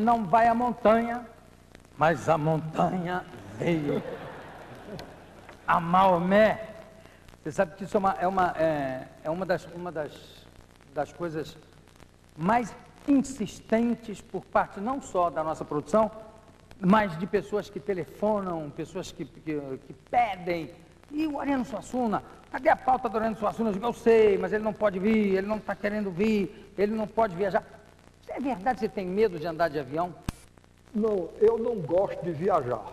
não vai à montanha, mas a montanha veio. A Maomé. Você sabe que isso é uma, é uma, é, é uma, das, uma das, das coisas mais insistentes por parte não só da nossa produção, mas de pessoas que telefonam, pessoas que, que, que pedem. E o Ariano Suassuna, cadê a pauta do Ariano Suassuna? Eu digo, eu sei, mas ele não pode vir, ele não está querendo vir, ele não pode viajar. É verdade que você tem medo de andar de avião? Não, eu não gosto de viajar.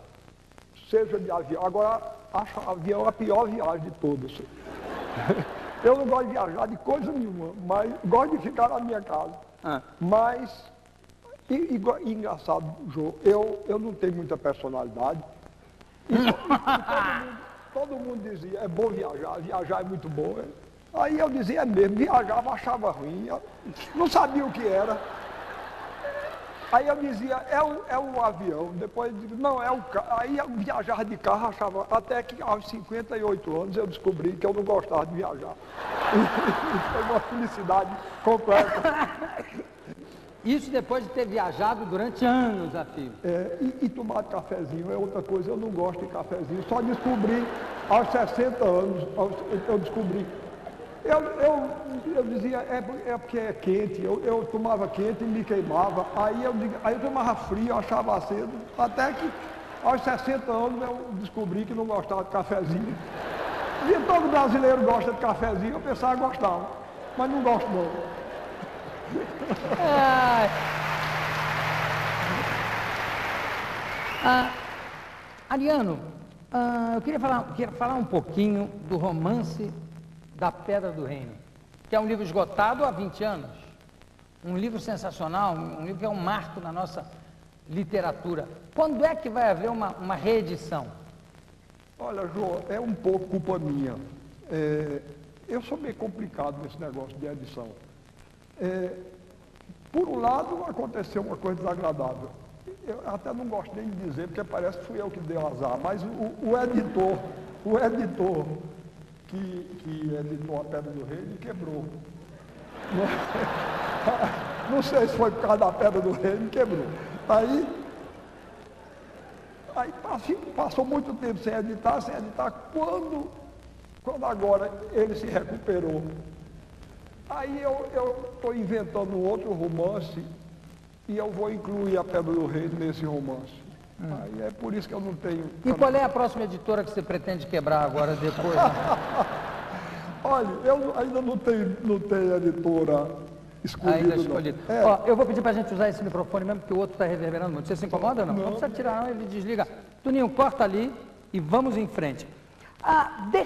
Seja de avião. Agora, acho avião a pior viagem de todas. Eu não gosto de viajar de coisa nenhuma, mas gosto de ficar na minha casa. Ah. Mas, e, e, e, engraçado, Jô, eu, eu não tenho muita personalidade. E, todo, mundo, todo, mundo, dizia, é bom viajar, viajar é muito bom. Aí eu dizia, é mesmo, viajava, achava ruim, não sabia o que era. Aí eu dizia, é o, é o avião. Depois eu digo, não, é o carro. Aí eu viajava de carro, achava. Até que aos 58 anos eu descobri que eu não gostava de viajar. Foi uma felicidade completa. Isso depois de ter viajado durante anos a fio. É, e, e tomar cafezinho é outra coisa. Eu não gosto de cafezinho. Só descobri aos 60 anos, eu descobri eu, eu, eu dizia, é, é porque é quente, eu, eu tomava quente e me queimava, aí eu, aí eu tomava frio, eu achava cedo, até que aos 60 anos eu descobri que não gostava de cafezinho. E todo brasileiro gosta de cafezinho, eu pensava que gostava, mas não gosto não. Ah, Ariano, ah, eu queria falar, queria falar um pouquinho do romance da Pedra do Reino, que é um livro esgotado há 20 anos. Um livro sensacional, um livro que é um marco na nossa literatura. Quando é que vai haver uma, uma reedição? Olha, João, é um pouco culpa minha. É, eu sou meio complicado nesse negócio de edição. É, por um lado, aconteceu uma coisa desagradável. Eu até não gosto nem de dizer, porque parece que fui eu que dei o azar, mas o, o editor, o editor que, que editou a Pedra do Rei e quebrou. Não sei se foi por causa da Pedra do Rei, me quebrou. Aí, aí passou muito tempo sem editar, sem editar. Quando, quando agora ele se recuperou, aí eu estou inventando um outro romance e eu vou incluir a Pedra do Rei nesse romance. Aí é por isso que eu não tenho. E qual é a próxima editora que você pretende quebrar agora depois? Olha, eu ainda não tenho, não tenho editora escolhida. Ainda escolhida. É. Ó, eu vou pedir para a gente usar esse microfone mesmo, porque o outro está reverberando muito. Você se incomoda ou não? Não, não precisa tirar, não, ele desliga. Tuninho, corta ali e vamos em frente. Ah, de,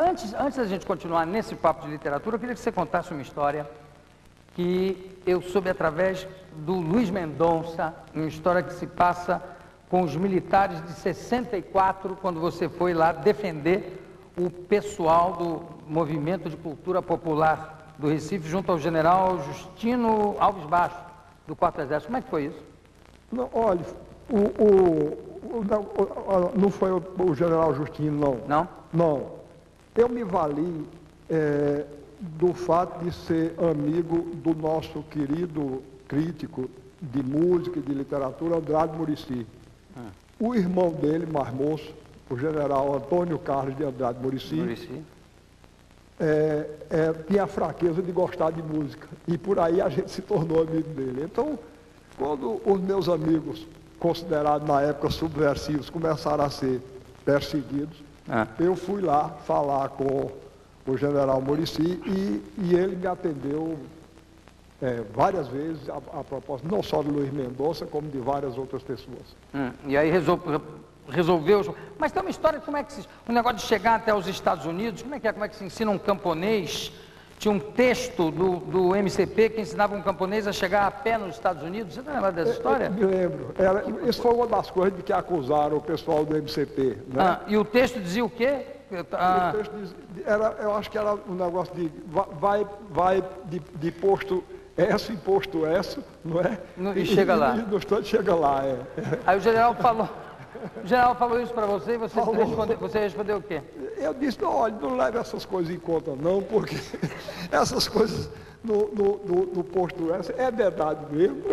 antes, antes da gente continuar nesse papo de literatura, eu queria que você contasse uma história que eu soube através do Luiz Mendonça, uma história que se passa com os militares de 64, quando você foi lá defender o pessoal do Movimento de Cultura Popular do Recife, junto ao general Justino Alves Baixo, do 4 Exército. Como é que foi isso? Não, olha, o, o, o, não foi o, general Justino, não. Não? Não. Eu me vali é, do fato de ser amigo do nosso querido crítico de música e de literatura, Andrade Murici. O irmão dele, mais moço, o general Antônio Carlos de Andrade Murici, É, é, tinha a fraqueza de gostar de música. E por aí a gente se tornou amigo dele. Então, quando os meus amigos, considerados na época subversivos, começaram a ser perseguidos, ah. eu fui lá falar com o general Murici e, e ele me atendeu é, várias vezes a, a, propósito, não só do Luiz Mendonça, como de várias outras pessoas. Hum, e aí resolveu, resolveu. Mas tem uma história, como é que se. O um negócio de chegar até os Estados Unidos, como é que é? Como é que se ensina um camponês? Tinha um texto do, do MCP que ensinava um camponês a chegar a pé nos Estados Unidos. Você está lembrado dessa história? Eu, me lembro. Era, isso foi uma das coisas de que acusaram o pessoal do MCP. Né? Ah, e o texto dizia o quê? Ah. O texto dizia, era, eu acho que era um negócio de vai, vai de, de posto S, imposto S, não é? E, e chega lá. E, no instante chega lá, é. Aí o general falou, o general falou isso para você e você respondeu, você respondeu o quê? Eu disse, não, olha, não leve essas coisas em conta não, porque essas coisas no, no, no, no posto S é verdade mesmo.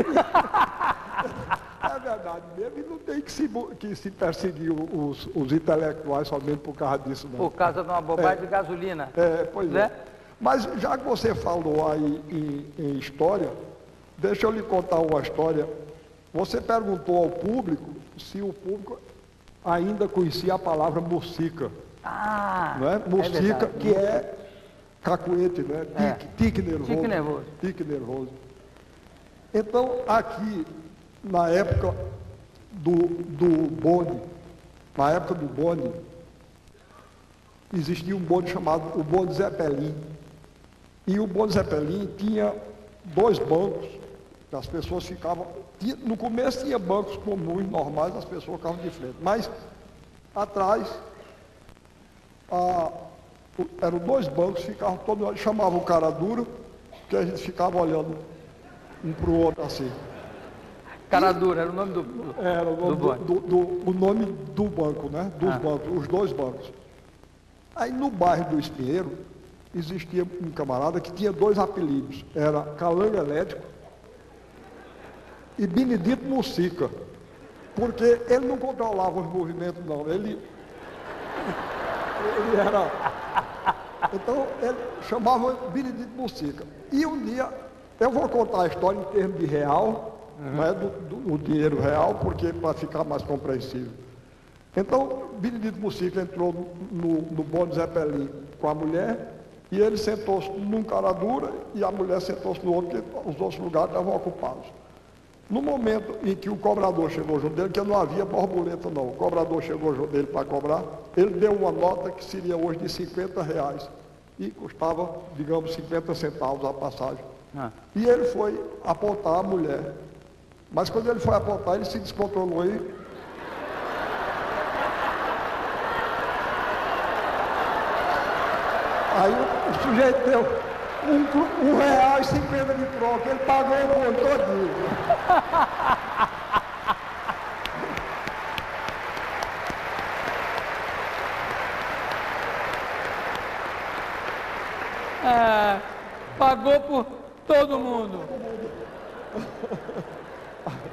se, que se perseguiu os, os intelectuais somente por causa disso, não. Por causa de uma bobagem de gasolina. É, pois né? é. Mas já que você falou aí em, em história, deixa eu lhe contar uma história. Você perguntou ao público se o público ainda conhecia a palavra mocica. Ah, não é? Mocica, verdade. que é cacuete, né? É. Tique, tique nervoso. Tique nervoso. Tique nervoso. Então, aqui, na época do, do bonde, na época do bonde, existia um bonde chamado o bonde Zeppelin. E o bonde Zeppelin tinha dois bancos, que as pessoas ficavam. tinha- no começo tinha bancos comuns, normais, as pessoas ficavam de frente. Mas atrás, a- eram dois bancos, ficavam todos, chamavam o cara duro, que a gente ficava olhando um para o outro assim. Cara dura, era o nome do. Era o Do nome do, bonde. do- do- o nome do banco, né? Dos Ah. bancos, os dois bancos. Aí no bairro do Espinheiro, existia um camarada que tinha dois apelidos. Era Calango Elétrico e Benedito Mucica. Porque ele não controlava os movimentos, não. Ele, ele era. Então, ele chamava Benedito Mucica. E um dia, eu vou contar a história em termos de real, não é do, do- do dinheiro real, porque para ficar mais compreensível. Então, Benedito Mucica entrou no, no, no bonde Zeppelin com a mulher, e ele sentou-se num cara dura e a mulher sentou-se no outro, porque os outros lugares estavam ocupados. No momento em que o cobrador chegou junto dele, que não havia borboleta não, o cobrador chegou junto dele para cobrar, ele deu uma nota que seria hoje de 50 reais e custava, digamos, 50 centavos a passagem. Ah. E ele foi apontar a mulher. Mas quando ele foi apontar, ele se descontrolou e. Aí o, sujeito deu um, um real e cinquenta de troca, ele pagou o bonde todinho. É, pagou por todo mundo.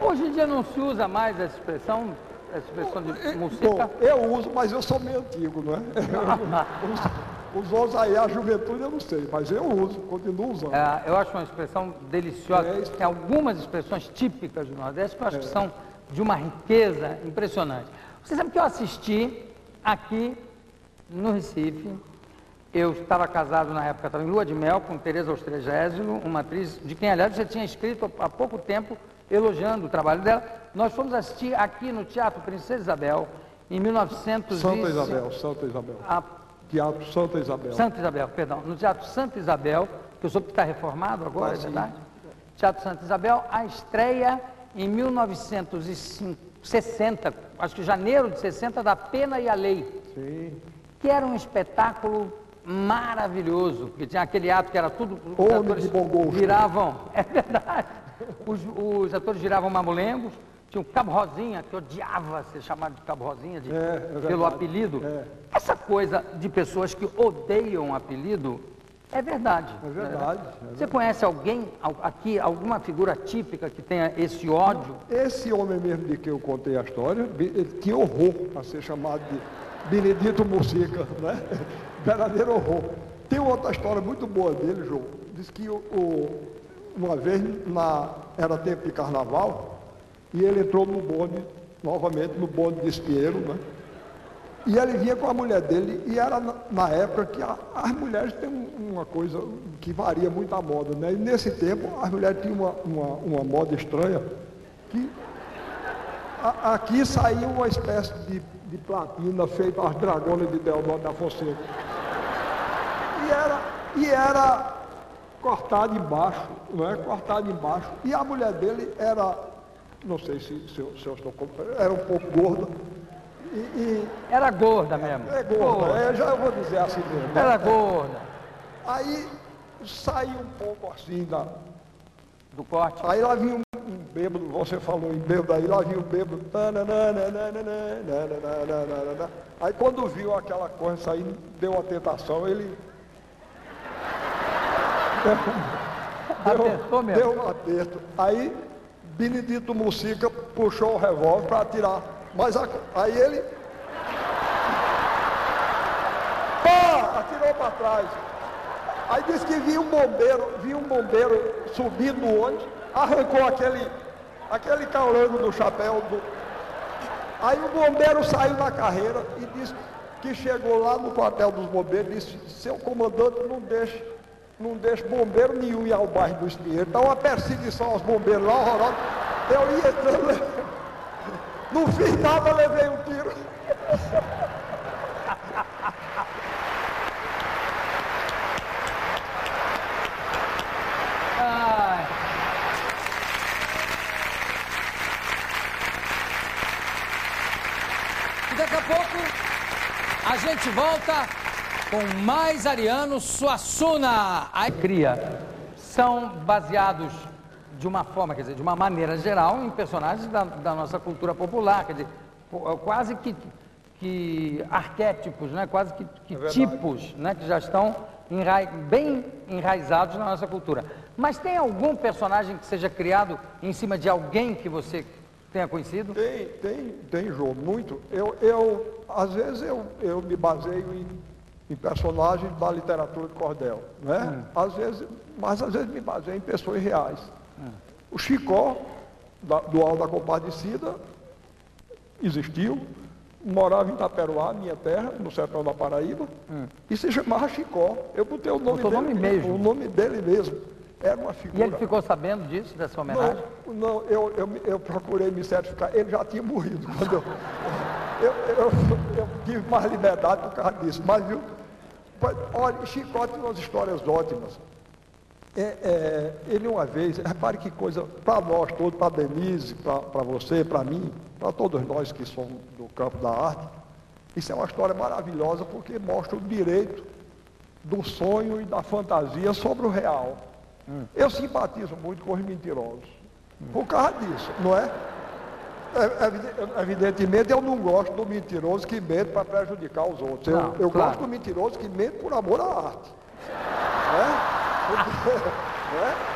Hoje em dia não se usa mais essa expressão, essa expressão de Bom, música. eu uso, mas eu sou meio antigo, não é? Os, os outros aí, a juventude eu não sei, mas eu uso, continuo usando. É, eu acho uma expressão deliciosa. É. Tem algumas expressões típicas do Nordeste que eu acho que são de uma riqueza impressionante. Você sabe que eu assisti aqui no Recife. Eu estava casado na época, estava em lua de mel com Tereza Austrégésilo, uma atriz de quem, aliás, você tinha escrito há pouco tempo elogiando o trabalho dela. Nós fomos assistir aqui no Teatro Princesa Isabel, em 1900 Santa Isabel, Santa Isabel. A Teatro Santa Isabel. Santa Isabel, perdão, no Teatro Santa Isabel, que eu soube que está reformado agora, Tá, é verdade? Teatro Santa Isabel, a estreia em 1960, acho que janeiro de 60, da Pena e a Lei, Sim. que era um espetáculo maravilhoso, porque tinha aquele ato que era tudo, os Homem atores de bom gosto. viravam, é verdade, os, os atores giravam mamulengos, tinha o Cabo Rosinha, que odiava ser chamado de Cabo Rosinha, de- É, é pelo verdade. apelido. É. Essa coisa de pessoas que odeiam apelido é verdade. É verdade, né? é Você conhece alguém al- aqui, alguma figura típica que tenha esse ódio? Esse homem mesmo de que eu contei a história, ele tinha horror a ser chamado de Benedito Mucica, né? Verdadeiro horror. Tem outra história muito boa dele, João. Diz que o, o- uma vez na, era tempo de carnaval e ele entrou no bonde, novamente no bonde de Espinheiro, né? E ele vinha com a mulher dele, e era na, época que a- as mulheres têm um- uma coisa que varia muito a moda, né? E nesse tempo as mulheres tinham uma, uma, uma moda estranha, que a- aqui saiu uma espécie de, de platina feita às dragonas de Deodoro da Fonseca. E era, e era cortado embaixo, não é? Cortado embaixo. E a mulher dele era, não sei se, se, eu, se eu estou, era um pouco gorda. E, e Era gorda mesmo. é gorda, é, já eu vou dizer assim mesmo. Era gorda. Aí saiu um pouco assim da. Do corte. Aí lá vinha um, um bêbado, você falou em bêbado, aí lá vinha um bêbado. Aí quando viu aquela coisa saindo, deu a tentação, ele. Apertou mesmo. Deu um aperto. Aí Benedito Mucica puxou o revólver para atirar Mas a- aí ele. Pá! Atirou para trás. Aí disse que viu um bombeiro, viu um bombeiro subindo no ônibus, arrancou aquele, aquele calango do chapéu do. Aí o bombeiro saiu da carreira e disse que chegou lá no quartel dos bombeiros e disse, seu comandante, não deixe, não deixe bombeiro nenhum ir ao bairro do Espinheiro. Está uma perseguição aos bombeiros lá, horrorosa. Eu ia entrando. Não fiz nada, levei um tiro. E daqui a pouco a gente volta com mais Ariano Suassuna. A cria são baseados de uma forma, quer dizer, de uma maneira geral, em personagens da, da nossa cultura popular, quer dizer, po- quase que, que arquétipos, né? quase que, que tipos né? que já estão enrai- bem enraizados na nossa cultura. Mas tem algum personagem que seja criado em cima de alguém que você tenha conhecido? Tem, tem, tem, João, muito. Eu, eu às vezes eu, eu me baseio em, em personagens da literatura de cordel, né? Às vezes, mas às vezes me baseio em pessoas reais. O Chicó, da- do Alto da Compadecida, existiu, morava em Itaperuá, minha terra, no sertão da Paraíba, e se chamava Chicó. Eu botei o nome dele, nome mesmo. o nome dele mesmo. Era uma E figura. ele ficou sabendo disso, dessa homenagem? Não, não eu, eu, eu procurei me certificar. Ele já tinha morrido quando eu. Eu, eu, eu tive mais liberdade por causa disso. Mas, viu? Olha, Chicó tem umas histórias ótimas. É, é, ele uma vez, repare que coisa, para nós todos, para Denise, para você, para mim, para todos nós que somos do campo da arte, isso é uma história maravilhosa porque mostra o direito do sonho e da fantasia sobre o real. Eu simpatizo muito com os mentirosos. Por causa disso, não é? Evide- Evidentemente, eu não gosto do mentiroso que mente para prejudicar os outros. Eu, Não, eu claro. gosto do mentiroso que mente por amor à arte. É? Porque- é?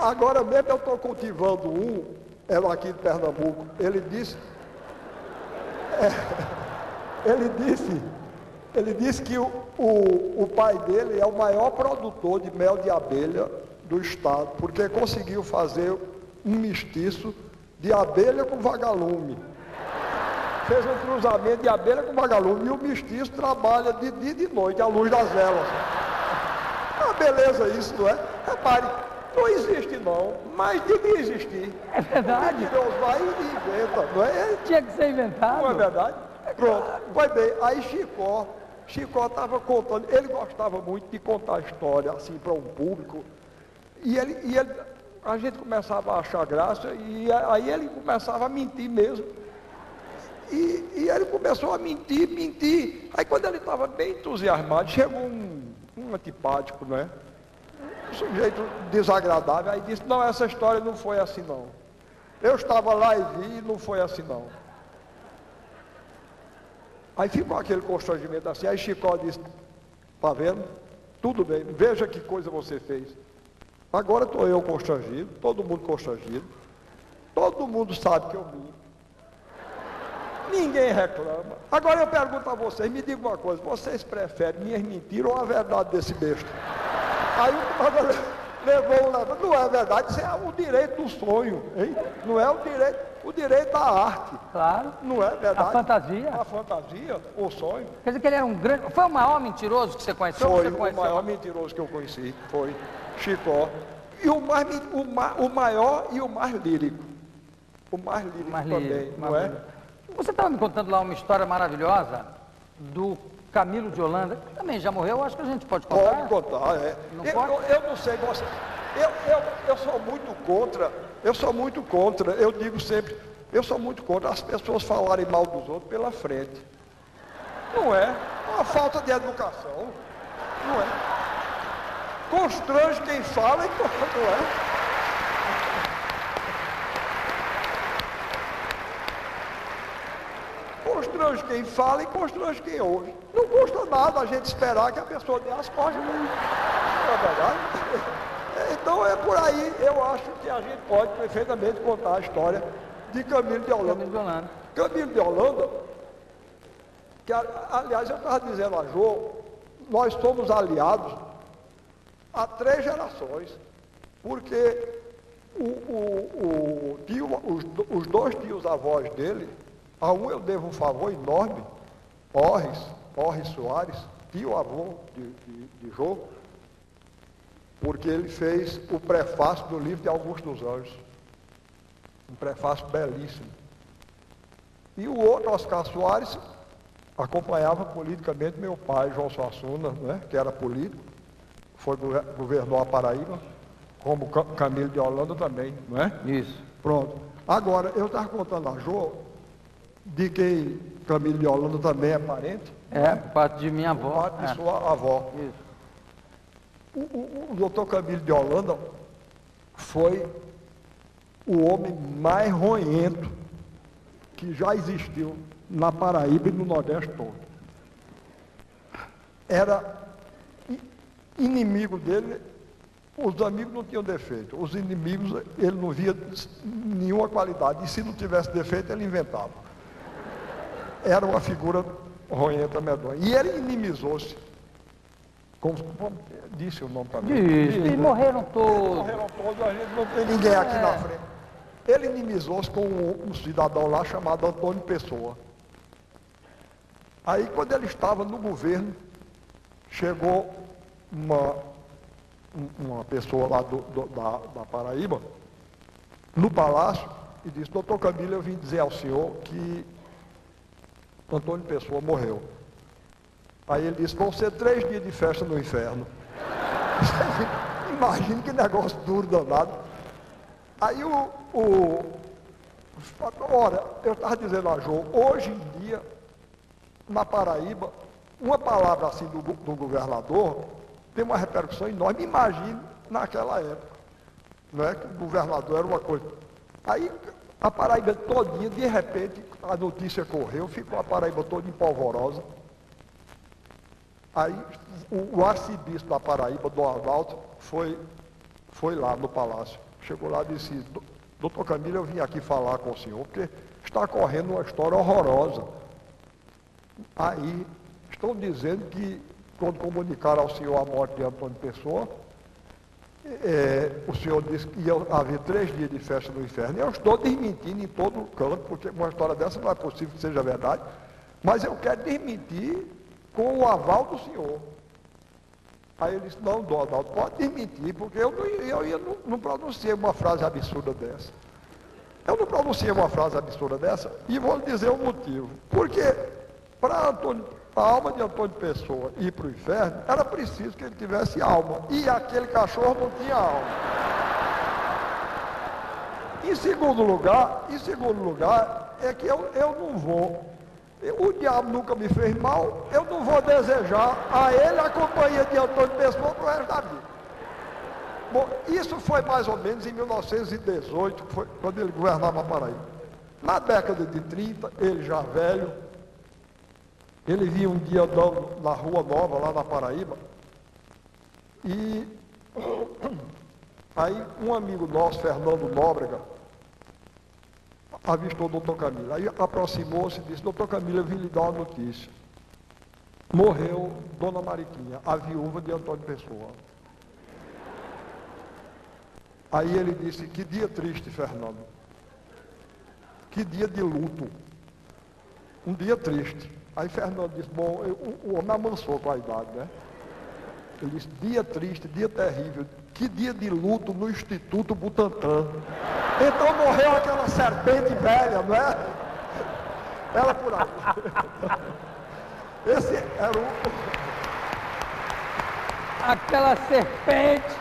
Agora mesmo eu estou cultivando um, ela aqui de Pernambuco. Ele disse, é, ele disse, ele disse que o, o, o pai dele é o maior produtor de mel de abelha do estado, porque conseguiu fazer um mestiço de abelha com vagalume. Fez um cruzamento de abelha com vagalume e o mestiço trabalha de dia e de noite à luz das velas. Ah, beleza isso, não é? Repare, não existe não, mas devia existir. É verdade. Mentiroso vai e inventa, não é? Tinha que ser inventado. Não é verdade? Pronto. Pois bem, aí Chicó, Chicó estava contando, ele gostava muito de contar história assim para um público. E ele, e ele, a gente começava a achar graça e aí ele começava a mentir mesmo. E, e ele começou a mentir, mentir. Aí quando ele estava bem entusiasmado, chegou um, um antipático, né? Um sujeito desagradável, aí disse, não, essa história não foi assim não. Eu estava lá e vi não foi assim não. Aí ficou aquele constrangimento assim, aí Chicó disse, tá vendo? Tudo bem, veja que coisa você fez. Agora estou eu constrangido, todo mundo constrangido, todo mundo sabe que eu minto. Ninguém reclama. Agora eu pergunto a vocês, me diga uma coisa, vocês preferem minhas mentiras ou a verdade desse besta? Aí o levou o levou, não é verdade, isso é o direito do sonho, hein? Não é o direito, o direito da arte. Claro. Não é verdade? A fantasia. A fantasia, o sonho. Quer dizer que ele era um grande. Foi o maior mentiroso que você conheceu? Foi você o conheceu? maior mentiroso que eu conheci, foi Chicó. E o, mais, o, ma- o maior e o mais lírico. O mais lírico Mais também, lírico, não mais é? lírico. Você estava me contando lá uma história maravilhosa do Camilo de Holanda, que também já morreu, acho que a gente pode contar. Pode contar, é. Não eu, pode? eu- eu não sei, você. Eu, eu, eu sou muito contra, eu sou muito contra, eu digo sempre, eu sou muito contra as pessoas falarem mal dos outros pela frente. Não é? É uma falta de educação. Não é? Constrange quem fala e não é? Constrange quem fala e constrange quem ouve. Não custa nada a gente esperar que a pessoa dê as costas. Não é verdade? É por aí, eu acho que a gente pode perfeitamente contar a história de Camilo de Holanda. Camilo de Holanda. Camilo de Holanda, que aliás eu estava dizendo a Jô, nós somos aliados há três gerações, porque o, o, o tio, os, os, dois tios avós dele, a um eu devo um favor enorme, Orres, Orres Soares, tio avô de, de, de Jô, porque ele fez o prefácio do livro de Augusto dos Anjos. Um prefácio belíssimo. E o outro, Oscar Soares, acompanhava politicamente meu pai, João Suassuna, né, que era político, foi governou a Paraíba, como Camilo de Holanda também, não é? Isso. Pronto. Agora, eu estava contando a Jô de que Camilo de Holanda também é parente. É, parte de minha avó. Parte de é. sua avó. Isso. O, o, o doutor Camilo de Holanda foi o homem mais roento que já existiu na Paraíba e no Nordeste todo. Era inimigo dele, os amigos não tinham defeito, os inimigos ele não via nenhuma qualidade, e se não tivesse defeito ele inventava. Era uma figura roenta medonha. E ele inimizou-se como, como, disse o nome também. Disse, e morreram todos. Morreram todos, a gente não tem ninguém aqui é. na frente. Ele inimizou-se com um, um, cidadão lá chamado Antônio Pessoa. Aí quando ele estava no governo, chegou uma, uma pessoa lá do, do, da, da Paraíba, no palácio, e disse, doutor Camilo, eu vim dizer ao senhor que Antônio Pessoa morreu. Aí ele disse, vão ser três dias de festa no inferno. Imagina que negócio duro danado. Aí o, o Ora, eu estava dizendo a João, hoje em dia, na Paraíba, uma palavra assim do, do governador tem uma repercussão enorme. Imagine naquela época. Não é que o governador era uma coisa. Aí a Paraíba todinha, de repente, a notícia correu, ficou a Paraíba toda empolvorosa. Aí o, o arcebispo da Paraíba, Dom Arnaldo, foi, foi lá no palácio. Chegou lá e disse, doutor Camilo, eu vim aqui falar com o senhor, porque está correndo uma história horrorosa. Aí estão dizendo que, quando comunicaram ao senhor a morte de Antônio Pessoa, é, o senhor disse que ia haver três dias de festa no inferno. Eu estou desmentindo em todo o canto, porque uma história dessa não é possível que seja verdade. Mas eu quero desmentir com o aval do senhor. Aí ele disse, não, Donaldo, pode demitir, porque eu, não, eu, eu não, não pronunciei uma frase absurda dessa. Eu não pronunciei uma frase absurda dessa e vou lhe dizer o motivo. Porque para a alma de Antônio Pessoa ir para o inferno, era preciso que ele tivesse alma. E aquele cachorro não tinha alma. Em segundo lugar, em segundo lugar, é que eu, eu não vou o diabo nunca me fez mal, eu não vou desejar a ele a companhia de Antônio Pessoa para o resto da vida. Bom, isso foi mais ou menos em 1918, foi quando ele governava a Paraíba. Na década de 30, ele já velho, ele vinha um dia andando na Rua Nova, lá na Paraíba, e aí um amigo nosso, Fernando Nóbrega, avistou o doutor Camilo. Aí aproximou-se e disse, doutor Camilo, eu vim lhe dar uma notícia. Morreu Dona Mariquinha, a viúva de Antônio Pessoa. Aí ele disse, que dia triste, Fernando. Que dia de luto. Um dia triste. Aí Fernando disse, bom, eu, o homem amansou com a idade, né? Ele disse, dia triste, dia terrível. Que dia de luto no Instituto Butantan. Então morreu aquela serpente velha, não é? Ela por aí. Esse era o. Aquela serpente.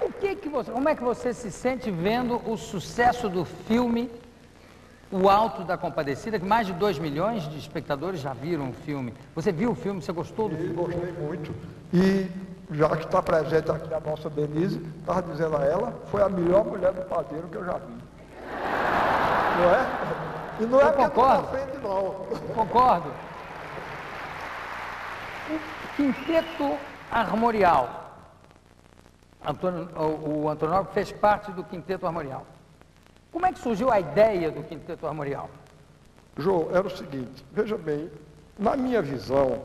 O que que você, como é que você se sente vendo o sucesso do filme O Alto da Compadecida, que mais de 2 milhões de espectadores já viram o filme. Você viu o filme? Você gostou do filme? Gostei muito. E já que está presente aqui a nossa Denise, estava dizendo a ela, foi a melhor mulher do padeiro que eu já vi. Não é? E não é eu é concordo. Frente, não. Concordo. O quinteto Armorial. Antônio, o, o Antônio Nobre fez parte do Quinteto Armorial. Como é que surgiu a ideia do Quinteto Armorial? João, era o seguinte, veja bem, na minha visão,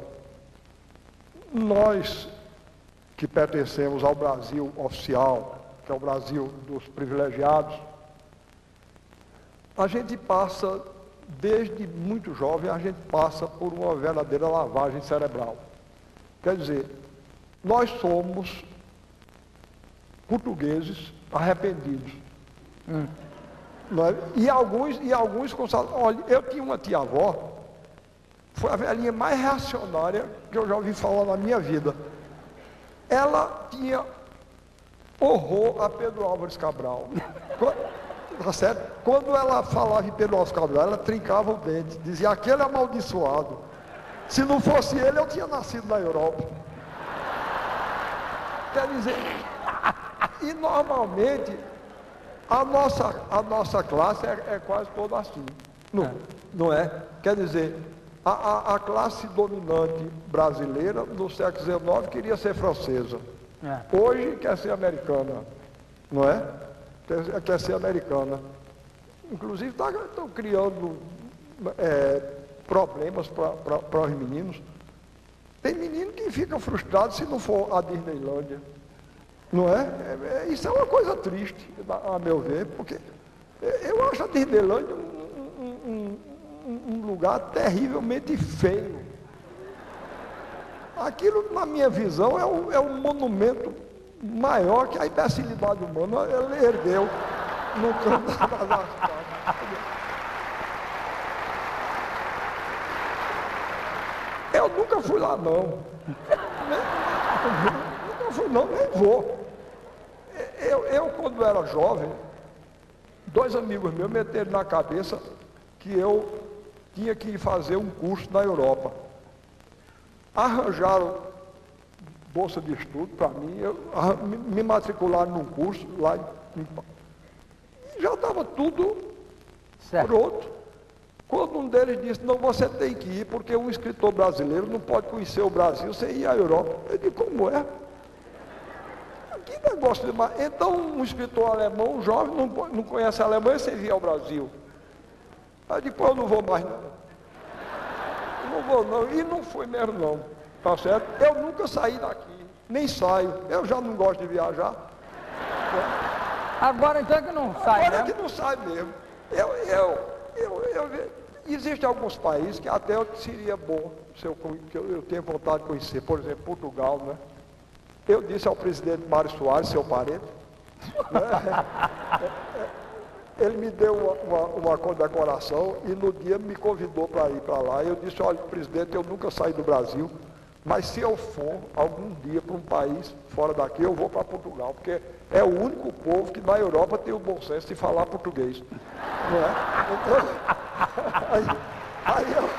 nós que pertencemos ao Brasil oficial, que é o Brasil dos privilegiados, a gente passa, desde muito jovem, a gente passa por uma verdadeira lavagem cerebral. Quer dizer, nós somos portugueses arrependidos. Hum. É? E alguns, e alguns Olha, eu tinha uma tia-avó, foi a velhinha mais reacionária que eu já ouvi falar na minha vida. Ela tinha horror a Pedro Álvares Cabral. tá certo? Quando ela falava em Pedro Álvares Cabral, ela trincava o dente, dizia aquele amaldiçoado. Se não fosse ele, eu tinha nascido na Europa. Quer dizer, e normalmente a nossa, a nossa classe é, é quase toda assim. Não é. não é? Quer dizer, a, a, a, classe dominante brasileira no século XIX queria ser francesa. É. Hoje quer ser americana. Não é? Quer, quer ser americana. Inclusive estão tá, criando é, problemas para os meninos. Tem menino que fica frustrado se não for a Disneylândia. Não é? é? Isso é uma coisa triste, a meu ver, porque eu acho a Disneylandia um, um, um, lugar terrivelmente feio. Aquilo, na minha visão, é um, é um monumento maior que a imbecilidade humana ele ergueu no canto das Eu nunca fui lá, não. Nunca fui, não, nem vou. Eu, eu, quando era jovem, dois amigos meus meteram na cabeça que eu tinha que fazer um curso na Europa. Arranjaram bolsa de estudo para mim, eu, me matricularam num curso lá em, já estava tudo certo. pronto. Quando um deles disse, não, você tem que ir, porque um escritor brasileiro não pode conhecer o Brasil sem ir à Europa. Eu disse, como é? que negócio de. Então, um escritor alemão, um jovem, não, não conhece a Alemanha sem vir ao Brasil. Aí depois eu não vou mais não. Não vou não. E não foi mesmo não. Tá certo? Eu nunca saí daqui, nem saio. Eu já não gosto de viajar. Agora então é que não sai, Agora é que não sai mesmo. Eu, eu, eu, eu, existem alguns países que até seria bom se eu, que eu, eu tenho vontade de conhecer. Por exemplo, Portugal, né? Eu disse ao presidente Mário Soares, seu parente, né? ele me deu uma, uma, uma, condecoração e no dia me convidou para ir para lá. Eu disse, olha, presidente, eu nunca saí do Brasil, mas se eu for algum dia para um país fora daqui, eu vou para Portugal, porque é o único povo que na Europa tem o bom senso de falar português. Não é? Então, aí, aí eu...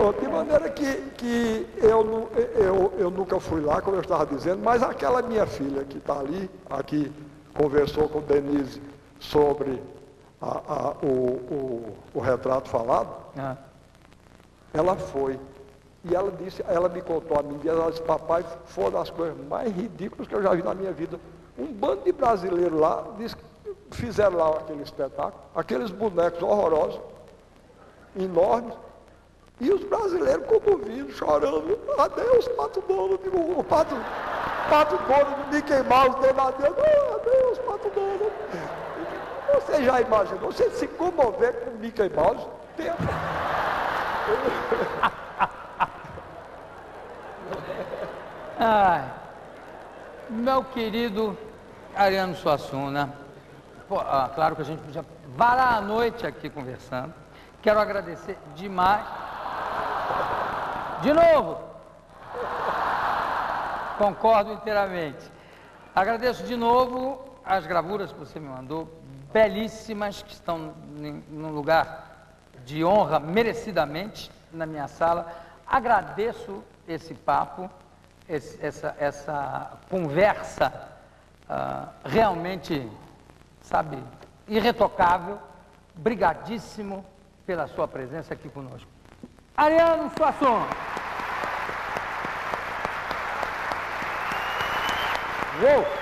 Pronto, de maneira que, que eu, eu, eu nunca fui lá, como eu estava dizendo, mas aquela minha filha que está ali, aqui, conversou com Denise sobre a, a, o, o, o, retrato falado, ah. ela foi. E ela disse, ela me contou a mim, ela disse, papai, foi uma das coisas mais ridículas que eu já vi na minha vida. Um bando de brasileiros lá, disse, fizeram lá aquele espetáculo, aqueles bonecos horrorosos, enormes, e os brasileiros comovidos, chorando, adeus, Pato Donald, o Pato, Pato Donald do Mickey Mouse dando adeus, oh, adeus, Pato Donald. Você já imaginou, você se comover com Mickey Mouse? Tem... Ai, meu querido Ariano Suassuna, pô, ah, claro que a gente podia varar a noite aqui conversando. Quero agradecer demais de novo. Concordo inteiramente. Agradeço de novo as gravuras que você me mandou, belíssimas, que estão num lugar de honra, merecidamente, na minha sala. Agradeço esse papo, esse, essa, essa conversa uh, realmente, sabe, irretocável. Brigadíssimo pela sua presença aqui conosco. Ariano Suassuna. Uou!